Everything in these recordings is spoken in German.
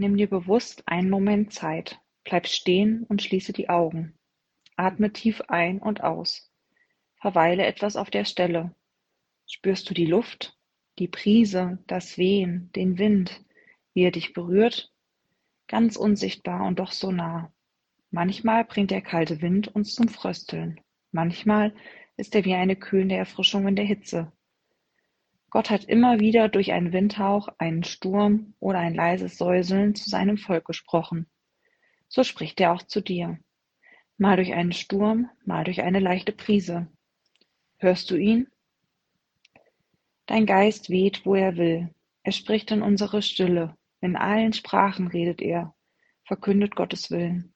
Nimm dir bewusst einen Moment Zeit. Bleib stehen und schließe die Augen. Atme tief ein und aus. Verweile etwas auf der Stelle. Spürst du die Luft, die Brise, das Wehen, den Wind, wie er dich berührt? Ganz unsichtbar und doch so nah. Manchmal bringt der kalte Wind uns zum Frösteln. Manchmal ist er wie eine kühlende Erfrischung in der Hitze. Gott hat immer wieder durch einen Windhauch, einen Sturm oder ein leises Säuseln zu seinem Volk gesprochen. So spricht er auch zu dir. Mal durch einen Sturm, mal durch eine leichte Brise. Hörst du ihn? Dein Geist weht, wo er will. Er spricht in unsere Stille. In allen Sprachen redet er, verkündet Gottes Willen.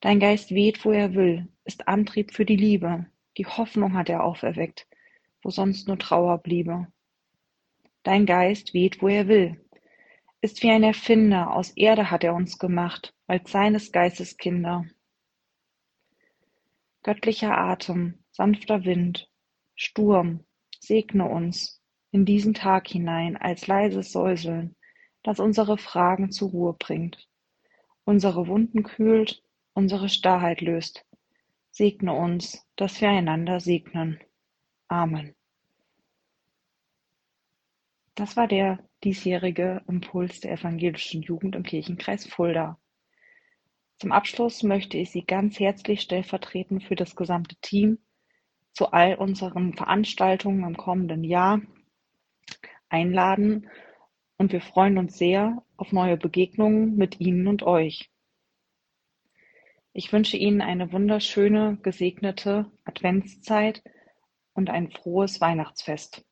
Dein Geist weht, wo er will, ist Antrieb für die Liebe. Die Hoffnung hat er auferweckt, wo sonst nur Trauer bliebe. Dein Geist weht, wo er will, ist wie ein Erfinder, aus Erde hat er uns gemacht, als seines Geistes Kinder. Göttlicher Atem, sanfter Wind, Sturm, segne uns in diesen Tag hinein als leises Säuseln, das unsere Fragen zur Ruhe bringt, unsere Wunden kühlt, unsere Starrheit löst. Segne uns, dass wir einander segnen. Amen. Das war der diesjährige Impuls der evangelischen Jugend im Kirchenkreis Fulda. Zum Abschluss möchte ich Sie ganz herzlich stellvertretend für das gesamte Team zu all unseren Veranstaltungen im kommenden Jahr einladen und wir freuen uns sehr auf neue Begegnungen mit Ihnen und euch. Ich wünsche Ihnen eine wunderschöne, gesegnete Adventszeit und ein frohes Weihnachtsfest.